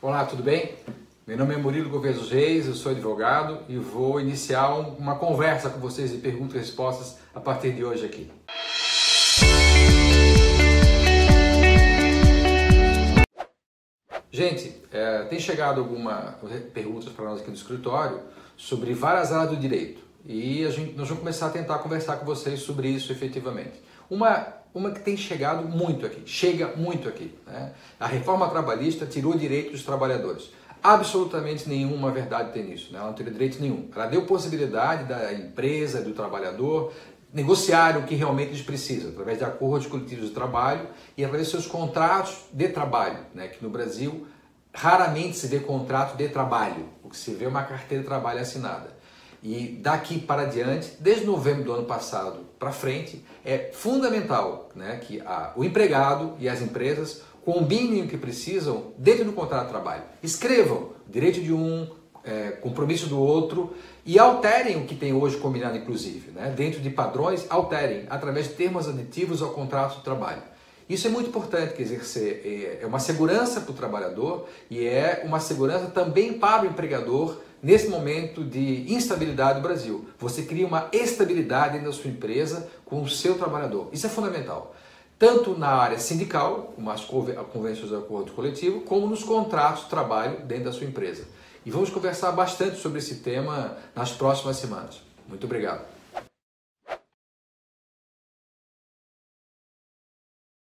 Olá, tudo bem? Meu nome é Murilo Gouveia dos Reis, eu sou advogado e vou iniciar uma conversa com vocês de perguntas e respostas a partir de hoje aqui. Gente, é, tem chegado algumas perguntas para nós aqui do escritório sobre várias áreas do direito e a gente, nós vamos começar a tentar conversar com vocês sobre isso efetivamente. Uma, uma que tem chegado muito aqui, chega muito aqui. Né? A reforma trabalhista tirou direito dos trabalhadores. Absolutamente nenhuma verdade tem nisso, né? ela não teve direito nenhum. Ela deu possibilidade da empresa, do trabalhador, negociar o que realmente eles precisam, através de acordos coletivos de trabalho e através de seus contratos de trabalho, né? que no Brasil raramente se vê contrato de trabalho, o que se vê é uma carteira de trabalho assinada. E daqui para diante, desde novembro do ano passado para frente, é fundamental né, que a, o empregado e as empresas combinem o que precisam dentro do contrato de trabalho. Escrevam direito de um, é, compromisso do outro e alterem o que tem hoje combinado, inclusive. Né? Dentro de padrões, alterem através de termos aditivos ao contrato de trabalho. Isso é muito importante, quer dizer, é, é uma segurança para o trabalhador e é uma segurança também para o empregador nesse momento de instabilidade do Brasil. Você cria uma estabilidade na sua empresa com o seu trabalhador. Isso é fundamental. Tanto na área sindical, como as convenções de acordo coletivo, como nos contratos de trabalho dentro da sua empresa. E vamos conversar bastante sobre esse tema nas próximas semanas. Muito obrigado.